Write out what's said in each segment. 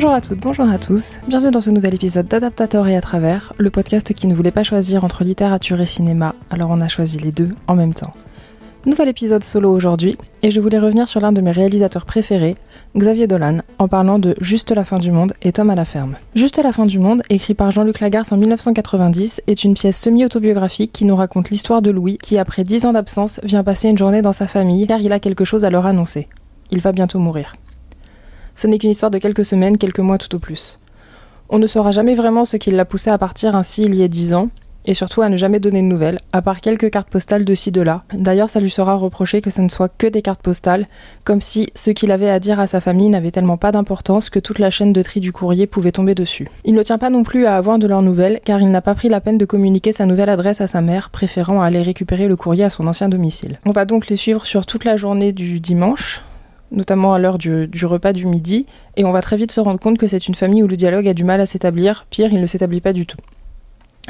Bonjour à toutes, bonjour à tous. Bienvenue dans ce nouvel épisode d'Adaptator et à travers, le podcast qui ne voulait pas choisir entre littérature et cinéma, alors on a choisi les deux en même temps. Nouvel épisode solo aujourd'hui, et je voulais revenir sur l'un de mes réalisateurs préférés, Xavier Dolan, en parlant de Juste la fin du monde et Tom à la ferme. Juste la fin du monde, écrit par Jean-Luc Lagarce en 1990, est une pièce semi-autobiographique qui nous raconte l'histoire de Louis, qui après dix ans d'absence vient passer une journée dans sa famille car il a quelque chose à leur annoncer. Il va bientôt mourir. Ce n'est qu'une histoire de quelques semaines, quelques mois tout au plus. On ne saura jamais vraiment ce qui l'a poussé à partir ainsi il y a dix ans, et surtout à ne jamais donner de nouvelles, à part quelques cartes postales de ci de là. D'ailleurs, ça lui sera reproché que ça ne soit que des cartes postales, comme si ce qu'il avait à dire à sa famille n'avait tellement pas d'importance que toute la chaîne de tri du courrier pouvait tomber dessus. Il ne tient pas non plus à avoir de leurs nouvelles, car il n'a pas pris la peine de communiquer sa nouvelle adresse à sa mère, préférant aller récupérer le courrier à son ancien domicile. On va donc les suivre sur toute la journée du dimanche, notamment à l'heure du, repas du midi, et on va très vite se rendre compte que c'est une famille où le dialogue a du mal à s'établir, pire, il ne s'établit pas du tout.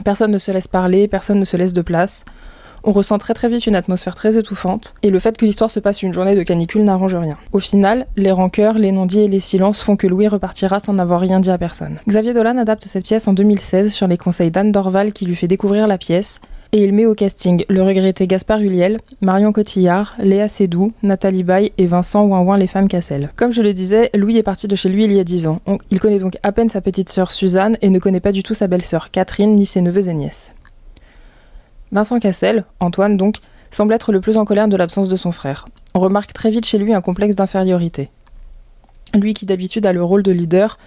Personne ne se laisse parler, personne ne se laisse de place. On ressent très très vite une atmosphère très étouffante, et le fait que l'histoire se passe une journée de canicule n'arrange rien. Au final, les rancœurs, les non-dits et les silences font que Louis repartira sans n'avoir rien dit à personne. Xavier Dolan adapte cette pièce en 2016 sur les conseils d'Anne Dorval qui lui fait découvrir la pièce, et il met au casting le regretté Gaspard Huliel, Marion Cotillard, Léa Seydoux, Nathalie Baye et Vincent Ouin les femmes Cassel. Comme je le disais, Louis est parti de chez lui il y a 10 ans. Il connaît donc à peine sa petite sœur Suzanne et ne connaît pas du tout sa belle-sœur Catherine ni ses neveux et nièces. Vincent Cassel, Antoine donc, semble être le plus en colère de l'absence de son frère. On remarque très vite chez lui un complexe d'infériorité. Lui qui d'habitude a le rôle de leader,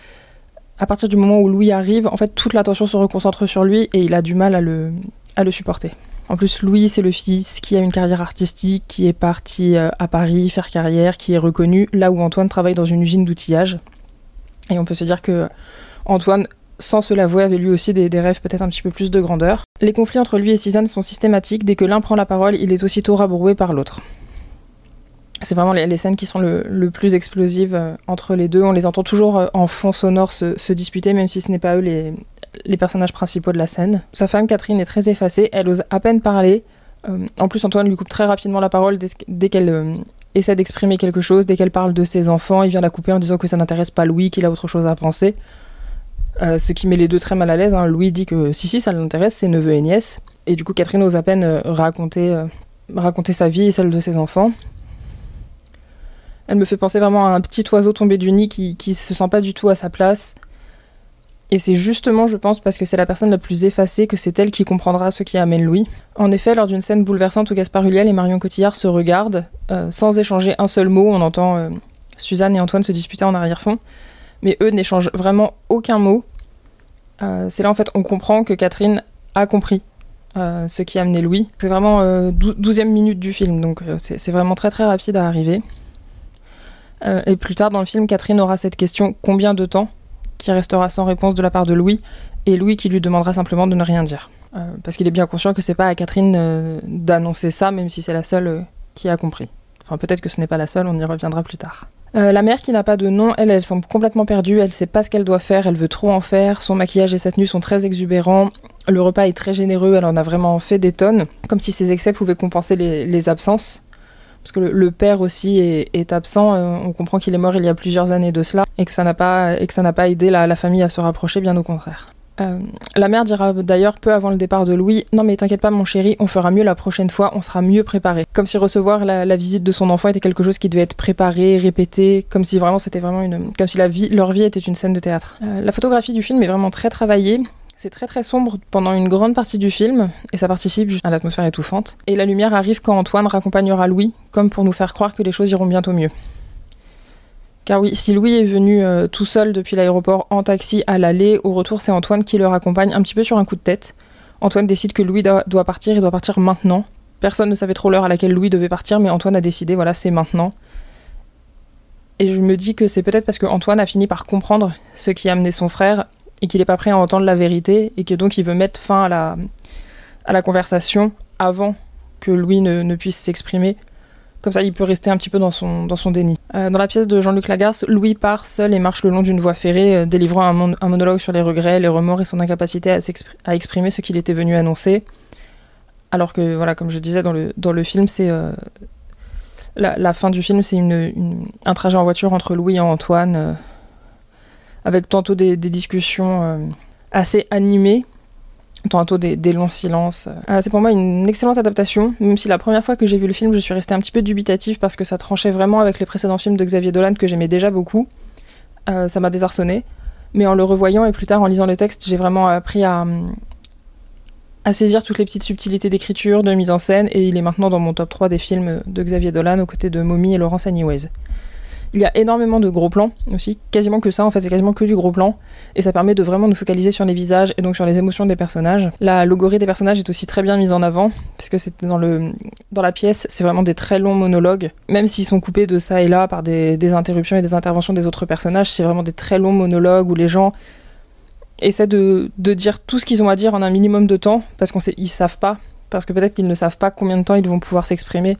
à partir du moment où Louis arrive, en fait toute l'attention se reconcentre sur lui et il a du mal à le, à le supporter. En plus, Louis, c'est le fils qui a une carrière artistique, qui est parti euh, à Paris faire carrière, qui est reconnu, là où Antoine travaille dans une usine d'outillage. Et on peut se dire que Antoine, sans se l'avouer, avait lui aussi des, rêves peut-être un petit peu plus de grandeur. Les conflits entre lui et Suzanne sont systématiques. Dès que l'un prend la parole, il est aussitôt rabroué par l'autre. C'est vraiment les, scènes qui sont le, plus explosives euh, entre les deux. On les entend toujours euh, en fond sonore se, disputer, même si ce n'est pas eux les, personnages principaux de la scène. Sa femme Catherine est très effacée, elle ose à peine parler. Euh, en plus, Antoine lui coupe très rapidement la parole dès, qu'elle essaie d'exprimer quelque chose, dès qu'elle parle de ses enfants, il vient la couper en disant que ça n'intéresse pas Louis, qu'il a autre chose à penser. Ce qui met les deux très mal à l'aise. Hein. Louis dit que si, si, ça l'intéresse, ses neveux et nièces. Et du coup, Catherine ose à peine raconter sa vie et celle de ses enfants. Elle me fait penser vraiment à un petit oiseau tombé du nid qui, qui se sent pas du tout à sa place, et c'est justement, je pense, parce que c'est la personne la plus effacée que c'est elle qui comprendra ce qui amène Louis. En effet, lors d'une scène bouleversante où Gaspard Huliel et Marion Cotillard se regardent, euh, sans échanger un seul mot, on entend euh, Suzanne et Antoine se disputer en arrière-fond, mais eux n'échangent vraiment aucun mot. Euh, c'est là, en fait, on comprend que Catherine a compris ce qui a Louis. C'est vraiment euh, 12e minute du film, donc c'est vraiment très très rapide à arriver. Et plus tard dans le film, Catherine aura cette question combien de temps qui restera sans réponse de la part de Louis, et Louis qui lui demandera simplement de ne rien dire. Euh, parce qu'il est bien conscient que c'est pas à Catherine euh, d'annoncer ça, même si c'est la seule euh, qui a compris. Enfin, peut-être que ce n'est pas la seule, on y reviendra plus tard. Euh, la mère qui n'a pas de nom, elle, elle semble complètement perdue, elle sait pas ce qu'elle doit faire, elle veut trop en faire, son maquillage et sa tenue sont très exubérants, le repas est très généreux, elle en a vraiment fait des tonnes, comme si ses excès pouvaient compenser les absences parce que le, père aussi est, absent. Euh, on comprend qu'il est mort il y a plusieurs années de cela et que ça n'a pas et que ça n'a pas aidé la, famille à se rapprocher, bien au contraire. Euh, la mère dira d'ailleurs peu avant le départ de Louis Non, mais t'inquiète pas, mon chéri, on fera mieux la prochaine fois, on sera mieux préparé. Comme si recevoir la, la, visite de son enfant était quelque chose qui devait être préparé, répété, comme si vraiment c'était vraiment une. comme si la vie, leur vie était une scène de théâtre. Euh, la photographie du film est vraiment très travaillée. C'est très très sombre pendant une grande partie du film, et ça participe à l'atmosphère étouffante. Et la lumière arrive quand Antoine raccompagnera Louis, comme pour nous faire croire que les choses iront bientôt mieux. Car oui, si Louis est venu euh, tout seul depuis l'aéroport en taxi à l'aller, au retour c'est Antoine qui le raccompagne un petit peu sur un coup de tête. Antoine décide que Louis doit partir, il doit partir maintenant. Personne ne savait trop l'heure à laquelle Louis devait partir, mais Antoine a décidé, voilà, c'est maintenant. Et je me dis que c'est peut-être parce que Antoine a fini par comprendre ce qui a amené son frère et qu'il n'est pas prêt à entendre la vérité et que donc il veut mettre fin à la, à la conversation avant que Louis ne, puisse s'exprimer. Comme ça, il peut rester un petit peu dans son, dans son déni. Euh, dans la pièce de Jean-Luc Lagarce, Louis part seul et marche le long d'une voie ferrée, euh, délivrant un, mon un, monologue sur les regrets, les remords et son incapacité à, exprimer ce qu'il était venu annoncer. Alors que, voilà, comme je disais dans le, dans le film, c'est euh, la, fin du film, c'est un trajet en voiture entre Louis et Antoine avec tantôt des, discussions assez animées, tantôt des, longs silences. c'est pour moi une excellente adaptation, même si la première fois que j'ai vu le film, je suis restée un petit peu dubitative parce que ça tranchait vraiment avec les précédents films de Xavier Dolan que j'aimais déjà beaucoup. ça m'a désarçonné. Mais en le revoyant et plus tard en lisant le texte, j'ai vraiment appris à, à saisir toutes les petites subtilités d'écriture, de mise en scène, et il est maintenant dans mon top 3 des films de Xavier Dolan aux côtés de Mommy et Laurence Anyways. Il y a énormément de gros plans aussi, quasiment que ça en fait, c'est quasiment que du gros plan, et ça permet de vraiment nous focaliser sur les visages et donc sur les émotions des personnages. La logorée des personnages est aussi très bien mise en avant, puisque c'est dans, le, dans la pièce, c'est vraiment des très longs monologues, même s'ils sont coupés de ça et là par des, des interruptions et des interventions des autres personnages, c'est vraiment des très longs monologues où les gens essaient de, de dire tout ce qu'ils ont à dire en un minimum de temps, parce qu'ils savent pas, parce que peut-être qu'ils ne savent pas combien de temps ils vont pouvoir s'exprimer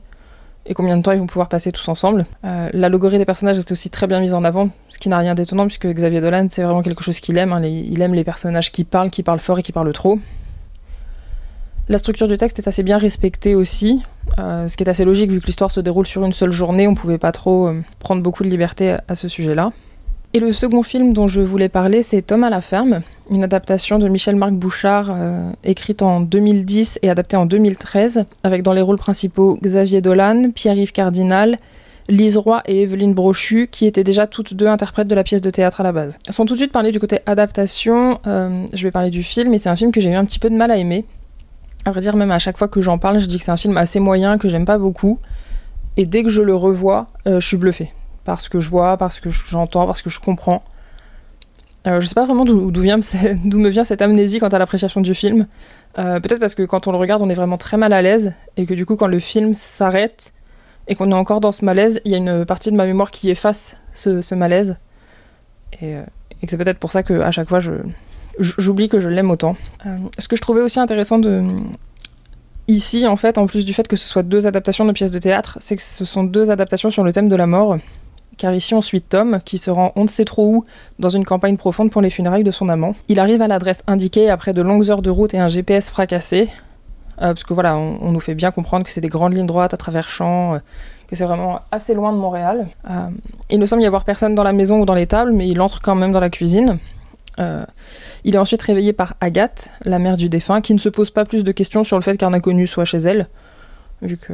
et combien de temps ils vont pouvoir passer tous ensemble. Euh, L'allégorie des personnages est aussi très bien mise en avant, ce qui n'a rien d'étonnant puisque Xavier Dolan, c'est vraiment quelque chose qu'il aime. Hein. il aime les personnages qui parlent, qui parlent fort et qui parlent trop. La structure du texte est assez bien respectée aussi, euh, ce qui est assez logique vu que l'histoire se déroule sur une seule journée, on pouvait pas trop euh, prendre beaucoup de liberté à ce sujet-là. Et le second film dont je voulais parler, c'est Tom à la ferme, une adaptation de Michel-Marc Bouchard, euh, écrite en 2010 et adaptée en 2013, avec dans les rôles principaux Xavier Dolan, Pierre-Yves Cardinal, Lise Roy et Evelyne Brochu, qui étaient déjà toutes deux interprètes de la pièce de théâtre à la base. Sans tout de suite parler du côté adaptation, euh, je vais parler du film, et c'est un film que j'ai eu un petit peu de mal à aimer. À vrai dire, même à chaque fois que j'en parle, je dis que c'est un film assez moyen, que j'aime pas beaucoup, et dès que je le revois, euh, je suis bluffée parce que je vois, parce que j'entends, parce que je comprends. Euh, je sais pas vraiment d'où me vient cette amnésie quant à l'appréciation du film. Euh, peut-être parce que quand on le regarde, on est vraiment très mal à l'aise et que du coup, quand le film s'arrête et qu'on est encore dans ce malaise, il y a une partie de ma mémoire qui efface ce, malaise. Et, euh, et que c'est peut-être pour ça qu'à chaque fois, j'oublie que je l'aime autant. Euh, ce que je trouvais aussi intéressant ici, en fait, en plus du fait que ce soit deux adaptations de pièces de théâtre, c'est que ce sont deux adaptations sur le thème de la mort car ici on suit Tom qui se rend on ne sait trop où dans une campagne profonde pour les funérailles de son amant. Il arrive à l'adresse indiquée après de longues heures de route et un GPS fracassé, euh, parce que voilà, on, nous fait bien comprendre que c'est des grandes lignes droites à travers champs, euh, que c'est vraiment assez loin de Montréal. Euh, il ne semble y avoir personne dans la maison ou dans les tables, mais il entre quand même dans la cuisine. il est ensuite réveillé par Agathe, la mère du défunt, qui ne se pose pas plus de questions sur le fait qu'un inconnu soit chez elle, vu que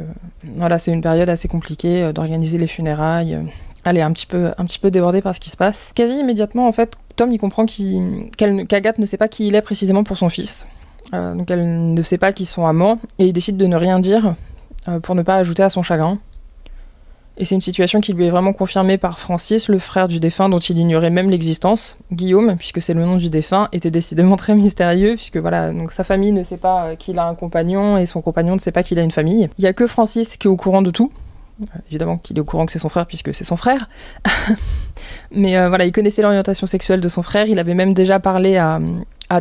voilà, c'est une période assez compliquée d'organiser les funérailles elle est un petit peu, un petit peu débordée par ce qui se passe. Quasi immédiatement, en fait, Tom il comprend qu'Agathe ne sait pas qui il est précisément pour son fils. Euh, donc elle ne sait pas qu'ils sont amants et il décide de ne rien dire euh, pour ne pas ajouter à son chagrin. Et c'est une situation qui lui est vraiment confirmée par Francis, le frère du défunt dont il ignorait même l'existence. Guillaume, puisque c'est le nom du défunt, était décidément très mystérieux, puisque voilà, donc sa famille ne sait pas euh, qu'il a un compagnon et son compagnon ne sait pas qu'il a une famille. Il y a que Francis qui est au courant de tout, Évidemment qu'il est au courant que c'est son frère puisque c'est son frère. Mais euh, voilà, il connaissait l'orientation sexuelle de son frère. Il avait même déjà parlé à,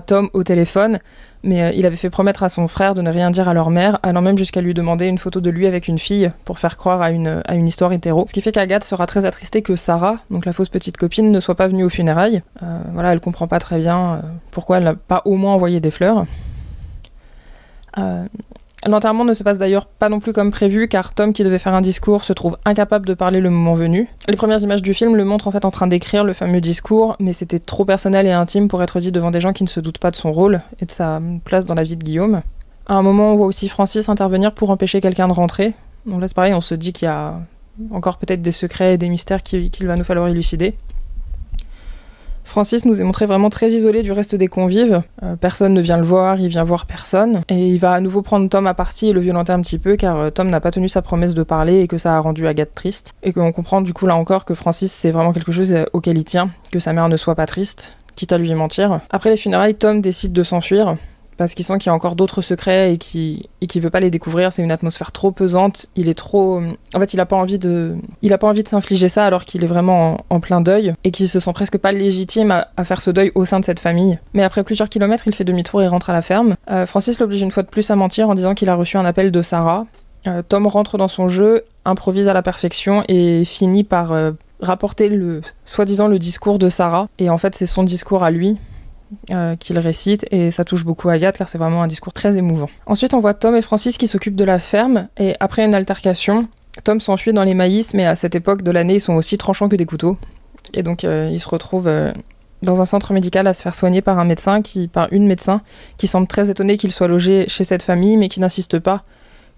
Tom au téléphone. Mais euh, il avait fait promettre à son frère de ne rien dire à leur mère, allant même jusqu'à lui demander une photo de lui avec une fille pour faire croire à une, à une histoire hétéro. Ce qui fait qu'Agathe sera très attristée que Sarah, donc la fausse petite copine, ne soit pas venue aux funérailles. Euh, voilà, elle comprend pas très bien pourquoi elle n'a pas au moins envoyé des fleurs. L'enterrement ne se passe d'ailleurs pas non plus comme prévu car Tom qui devait faire un discours se trouve incapable de parler le moment venu. Les premières images du film le montrent en fait en train d'écrire le fameux discours mais c'était trop personnel et intime pour être dit devant des gens qui ne se doutent pas de son rôle et de sa place dans la vie de Guillaume. À un moment on voit aussi Francis intervenir pour empêcher quelqu'un de rentrer. Donc là c'est pareil on se dit qu'il y a encore peut-être des secrets et des mystères qu'il va nous falloir élucider. Francis nous est montré vraiment très isolé du reste des convives. Euh, personne ne vient le voir, il vient voir personne. Et il va à nouveau prendre Tom à partie et le violenter un petit peu car euh, Tom n'a pas tenu sa promesse de parler et que ça a rendu Agathe triste. Et qu'on comprend du coup là encore que Francis c'est vraiment quelque chose euh, auquel il tient, que sa mère ne soit pas triste, quitte à lui mentir. Après les funérailles, Tom décide de s'enfuir parce qu'il sent qu'il y a encore d'autres secrets et qu'il et veut pas les découvrir. C'est une atmosphère trop pesante. Il est trop. En fait, il a pas envie de. Il a pas envie de s'infliger ça alors qu'il est vraiment en, plein deuil et qu'il se sent presque pas légitime à, faire ce deuil au sein de cette famille. Mais après plusieurs kilomètres, il fait demi-tour et rentre à la ferme. Euh, Francis l'oblige une fois de plus à mentir en disant qu'il a reçu un appel de Sarah. Euh, Tom rentre dans son jeu, improvise à la perfection et finit par euh, rapporter le soi-disant le discours de Sarah. Et en fait, c'est son discours à lui euh, qu'il récite et ça touche beaucoup Agathe car c'est vraiment un discours très émouvant. Ensuite on voit Tom et Francis qui s'occupent de la ferme et après une altercation, Tom s'enfuit dans les maïs mais à cette époque de l'année ils sont aussi tranchants que des couteaux et donc euh, ils se retrouvent euh, dans un centre médical à se faire soigner par un médecin, qui, par une médecin, qui semble très étonnée qu'il soit logé chez cette famille, mais qui n'insiste pas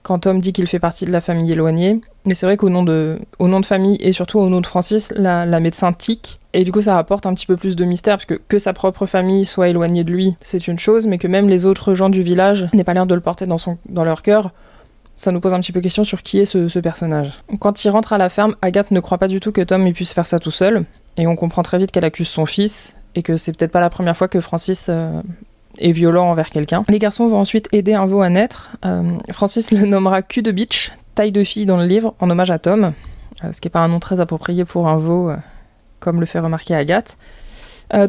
quand Tom dit qu'il fait partie de la famille éloignée. Mais c'est vrai qu'au nom de, au nom de famille et surtout au nom de Francis, la, médecin tique. Et du coup, ça rapporte un petit peu plus de mystère, parce que que sa propre famille soit éloignée de lui, c'est une chose, mais que même les autres gens du village n'aient pas l'air de le porter dans, leur cœur, ça nous pose un petit peu question sur qui est ce, personnage. Quand il rentre à la ferme, Agathe ne croit pas du tout que Tom puisse faire ça tout seul, et on comprend très vite qu'elle accuse son fils, et que c'est peut-être pas la première fois que Francis euh, est violent envers quelqu'un. Les garçons vont ensuite aider un veau à naître. Euh, Francis le nommera cul de bitch, taille de fille dans le livre, en hommage à Tom, euh, ce qui n'est pas un nom très approprié pour un veau, comme le fait remarquer Agathe.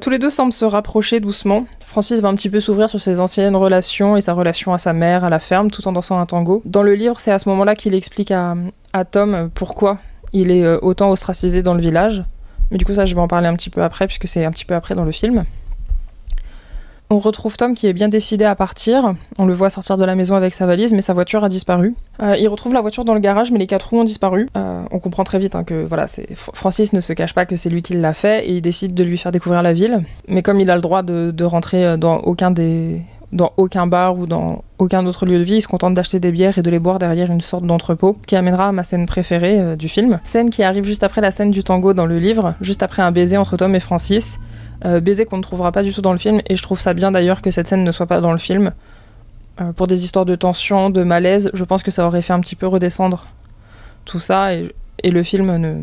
tous les deux semblent se rapprocher doucement. Francis va un petit peu s'ouvrir sur ses anciennes relations et sa relation à sa mère, à la ferme, tout en dansant un tango. Dans le livre, c'est à ce moment-là qu'il explique à, à Tom pourquoi il est autant ostracisé dans le village. Mais du coup, ça, je vais en parler un petit peu après, puisque c'est un petit peu après dans le film. On retrouve Tom qui est bien décidé à partir. On le voit sortir de la maison avec sa valise, mais sa voiture a disparu. Euh, il retrouve la voiture dans le garage, mais les quatre roues ont disparu. Euh, on comprend très vite hein, que voilà, Francis ne se cache pas que c'est lui qui l'a fait et il décide de lui faire découvrir la ville. Mais comme il a le droit de, rentrer euh, dans aucun des dans aucun bar ou dans aucun autre lieu de vie, il se contente d'acheter des bières et de les boire derrière une sorte d'entrepôt, qui amènera à ma scène préférée euh, du film. Scène qui arrive juste après la scène du tango dans le livre, juste après un baiser entre Tom et Francis. Euh, baiser qu'on ne trouvera pas du tout dans le film, et je trouve ça bien d'ailleurs que cette scène ne soit pas dans le film. Euh, pour des histoires de tension, de malaise, je pense que ça aurait fait un petit peu redescendre tout ça, et le film ne,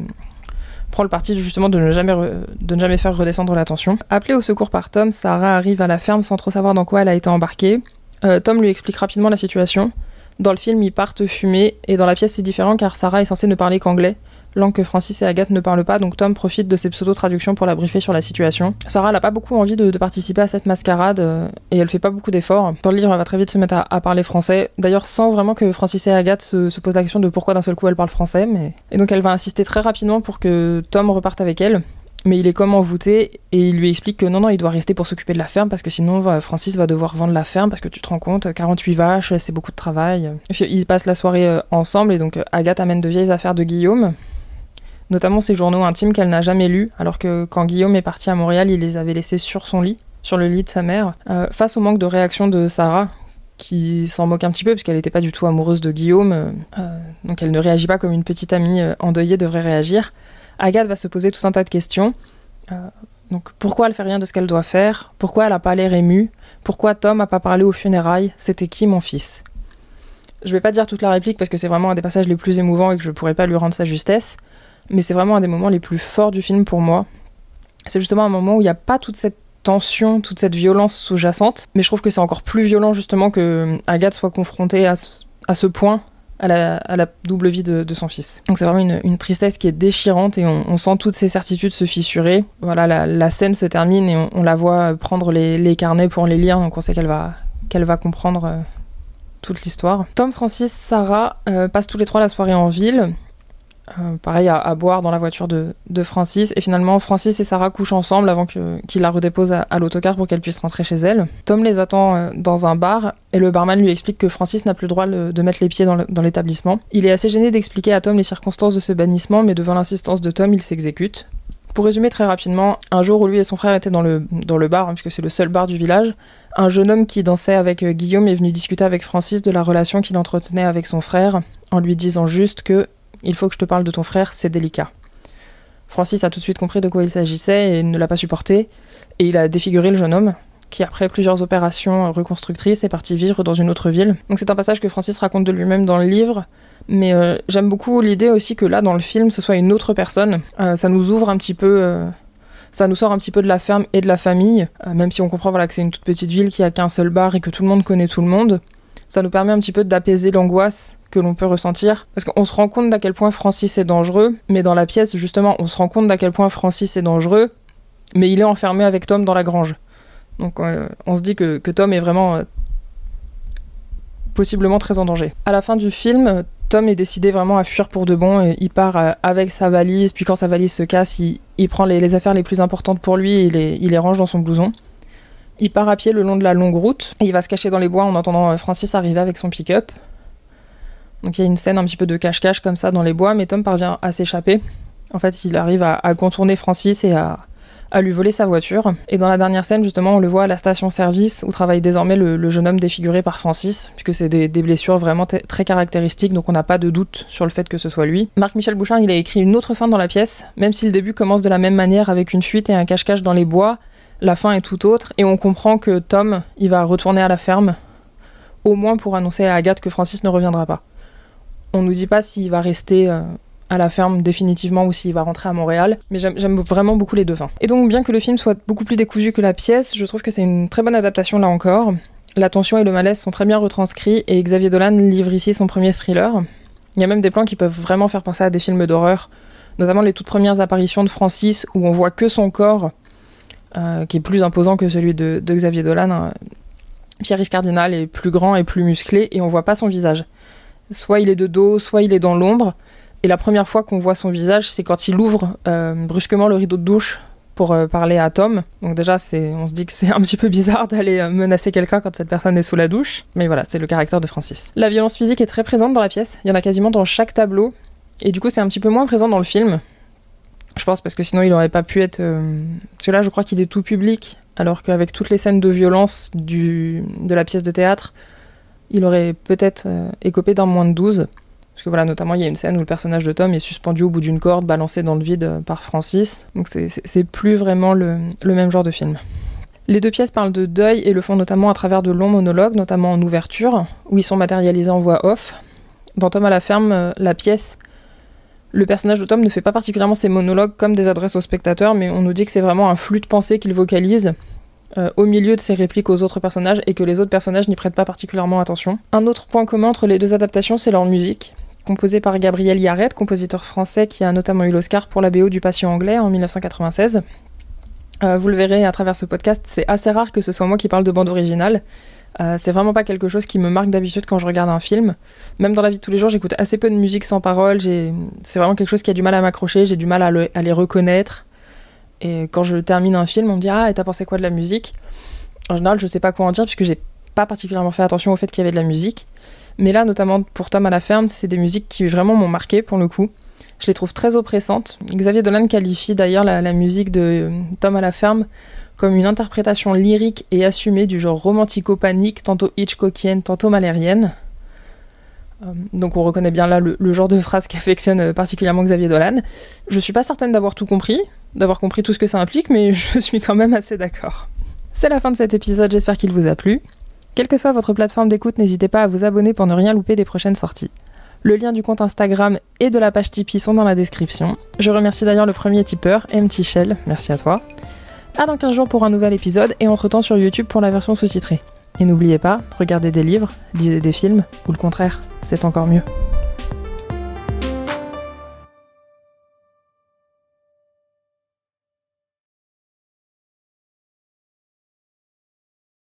prend le parti justement de ne jamais, faire redescendre la tension. Appelée au secours par Tom, Sarah arrive à la ferme sans trop savoir dans quoi elle a été embarquée. Euh, Tom lui explique rapidement la situation. Dans le film, ils partent fumer, et dans la pièce, c'est différent car Sarah est censée ne parler qu'anglais langue que Francis et Agathe ne parlent pas, donc Tom profite de ces pseudo-traductions pour la briefer sur la situation. Sarah n'a pas beaucoup envie de, participer à cette mascarade euh, et elle fait pas beaucoup d'efforts. Dans le livre, elle va très vite se mettre à, parler français, d'ailleurs sans vraiment que Francis et Agathe se, posent la question de pourquoi d'un seul coup elle parle français. Mais... Et donc elle va insister très rapidement pour que Tom reparte avec elle. Mais il est comme envoûté et il lui explique que non, non, il doit rester pour s'occuper de la ferme parce que sinon Francis va devoir vendre la ferme parce que tu te rends compte, 48 vaches, c'est beaucoup de travail. Ils passent la soirée euh, ensemble et donc Agathe amène de vieilles affaires de Guillaume notamment ses journaux intimes qu'elle n'a jamais lus, alors que quand Guillaume est parti à Montréal, il les avait laissés sur son lit, sur le lit de sa mère. Euh, face au manque de réaction de Sarah, qui s'en moque un petit peu, puisqu'elle n'était pas du tout amoureuse de Guillaume, euh, donc elle ne réagit pas comme une petite amie euh, endeuillée devrait réagir, Agathe va se poser tout un tas de questions. donc pourquoi elle fait rien de ce qu'elle doit faire Pourquoi elle n'a pas l'air émue Pourquoi Tom n'a pas parlé aux funérailles C'était qui mon fils? Je vais pas dire toute la réplique parce que c'est vraiment un des passages les plus émouvants et que je pourrais pas lui rendre sa justesse mais c'est vraiment un des moments les plus forts du film pour moi. C'est justement un moment où il n'y a pas toute cette tension, toute cette violence sous-jacente, mais je trouve que c'est encore plus violent justement que Agathe soit confrontée à, ce point à la, double vie de, son fils. Donc c'est vraiment une, tristesse qui est déchirante et on, sent toutes ses certitudes se fissurer. Voilà, la, scène se termine et on, la voit prendre les, carnets pour les lire, donc on sait qu'elle va, qu'elle va comprendre euh, toute l'histoire. Tom, Francis, Sarah euh, passent tous les trois la soirée en ville. Euh, pareil à, boire dans la voiture de, Francis. Et finalement, Francis et Sarah couchent ensemble avant qu'il la redépose à, l'autocar pour qu'elle puisse rentrer chez elle. Tom les attend euh, dans un bar et le barman lui explique que Francis n'a plus le droit de mettre les pieds dans l'établissement. Il est assez gêné d'expliquer à Tom les circonstances de ce bannissement, mais devant l'insistance de Tom, il s'exécute. Pour résumer très rapidement, un jour où lui et son frère étaient dans le, dans le bar, hein, puisque c'est le seul bar du village, un jeune homme qui dansait avec euh, Guillaume est venu discuter avec Francis de la relation qu'il entretenait avec son frère, en lui disant juste que il faut que je te parle de ton frère, c'est délicat. Francis a tout de suite compris de quoi il s'agissait et ne l'a pas supporté, et il a défiguré le jeune homme, qui après plusieurs opérations reconstructrices est parti vivre dans une autre ville. Donc c'est un passage que Francis raconte de lui-même dans le livre, mais euh, j'aime beaucoup l'idée aussi que là dans le film ce soit une autre personne. Euh, ça nous ouvre un petit peu, euh, ça nous sort un petit peu de la ferme et de la famille, même si on comprend voilà, que c'est une toute petite ville qui a qu'un seul bar et que tout le monde connaît tout le monde. Ça nous permet un petit peu d'apaiser l'angoisse que l'on peut ressentir. Parce qu'on se rend compte d'à quel point Francis est dangereux, mais dans la pièce, justement, on se rend compte d'à quel point Francis est dangereux, mais il est enfermé avec Tom dans la grange. Donc euh, on se dit que, Tom est vraiment euh, possiblement très en danger. À la fin du film, Tom est décidé vraiment à fuir pour de bon et il part euh, avec sa valise, puis quand sa valise se casse, il, prend les, affaires les plus importantes pour lui et il les range dans son blouson. Il part à pied le long de la longue route et il va se cacher dans les bois en entendant Francis arriver avec son pick-up. Donc il y a une scène un petit peu de cache-cache comme ça dans les bois, mais Tom parvient à s'échapper. En fait, il arrive à, contourner Francis et à, lui voler sa voiture. Et dans la dernière scène, justement, on le voit à la station-service où travaille désormais le, jeune homme défiguré par Francis, puisque c'est des, blessures vraiment très caractéristiques, donc on n'a pas de doute sur le fait que ce soit lui. Marc-Michel Bouchard, il a écrit une autre fin dans la pièce, même si le début commence de la même manière avec une fuite et un cache-cache dans les bois, la fin est tout autre, et on comprend que Tom, il va retourner à la ferme, au moins pour annoncer à Agathe que Francis ne reviendra pas. On nous dit pas s'il va rester euh, à la ferme définitivement ou s'il va rentrer à Montréal. Mais j'aime vraiment beaucoup les deux fins. Et donc, bien que le film soit beaucoup plus décousu que la pièce, je trouve que c'est une très bonne adaptation là encore. La tension et le malaise sont très bien retranscrits et Xavier Dolan livre ici son premier thriller. Il y a même des plans qui peuvent vraiment faire penser à des films d'horreur, notamment les toutes premières apparitions de Francis où on voit que son corps, euh, qui est plus imposant que celui de, Xavier Dolan. Hein. Pierre-Yves Cardinal est plus grand et plus musclé et on voit pas son visage. Soit il est de dos, soit il est dans l'ombre. Et la première fois qu'on voit son visage, c'est quand il ouvre euh, brusquement le rideau de douche pour euh, parler à Tom. Donc déjà, c'est, on se dit que c'est un petit peu bizarre d'aller euh, menacer quelqu'un quand cette personne est sous la douche. Mais voilà, c'est le caractère de Francis. La violence physique est très présente dans la pièce. Il y en a quasiment dans chaque tableau. Et du coup, c'est un petit peu moins présent dans le film. Je pense parce que sinon, il n'aurait pas pu être... Parce que là, je crois qu'il est tout public. Alors qu'avec toutes les scènes de violence de la pièce de théâtre, il aurait peut-être écopé d'un moins de 12. Parce que voilà, notamment, il y a une scène où le personnage de Tom est suspendu au bout d'une corde, balancé dans le vide euh, par Francis. Donc c'est plus vraiment le, même genre de film. Les deux pièces parlent de deuil et le font notamment à travers de longs monologues, notamment en ouverture, où ils sont matérialisés en voix off. Dans Tom à la ferme, euh, la pièce, le personnage de Tom ne fait pas particulièrement ses monologues comme des adresses aux spectateurs, mais on nous dit que c'est vraiment un flux de pensée qu'il vocalise euh, au milieu de ses répliques aux autres personnages et que les autres personnages n'y prêtent pas particulièrement attention. Un autre point commun entre les deux adaptations, c'est leur musique composé par Gabriel Yaret, compositeur français qui a notamment eu l'Oscar pour la BO du Patient anglais en 1996. Euh, vous le verrez à travers ce podcast, c'est assez rare que ce soit moi qui parle de bande originale. Euh, c'est vraiment pas quelque chose qui me marque d'habitude quand je regarde un film. Même dans la vie de tous les jours, j'écoute assez peu de musique sans parole. C'est vraiment quelque chose qui a du mal à m'accrocher, j'ai du mal à, les reconnaître. Et quand je termine un film, on me dit Ah, et t'as pensé quoi de la musique? En général, je sais pas quoi en dire puisque j'ai pas particulièrement fait attention au fait qu'il y avait de la musique. Mais là, notamment pour Tom à la ferme, c'est des musiques qui vraiment m'ont marqué pour le coup. Je les trouve très oppressantes. Xavier Dolan qualifie d'ailleurs la, musique de euh, Tom à la ferme comme une interprétation lyrique et assumée du genre romantico-panique, tantôt Hitchcockienne, tantôt malérienne. Euh, donc on reconnaît bien là le, genre de phrase qu'affectionne euh, particulièrement Xavier Dolan. Je suis pas certaine d'avoir tout compris, d'avoir compris tout ce que ça implique, mais je suis quand même assez d'accord. C'est la fin de cet épisode, j'espère qu'il vous a plu. Quelle que soit votre plateforme d'écoute, n'hésitez pas à vous abonner pour ne rien louper des prochaines sorties. Le lien du compte Instagram et de la page Tipeee sont dans la description. Je remercie d'ailleurs le premier tipeur, MT Shell, merci à toi. À dans 15 jours pour un nouvel épisode et entre-temps sur YouTube pour la version sous-titrée. Et n'oubliez pas, regardez des livres, lisez des films, ou le contraire, c'est encore mieux.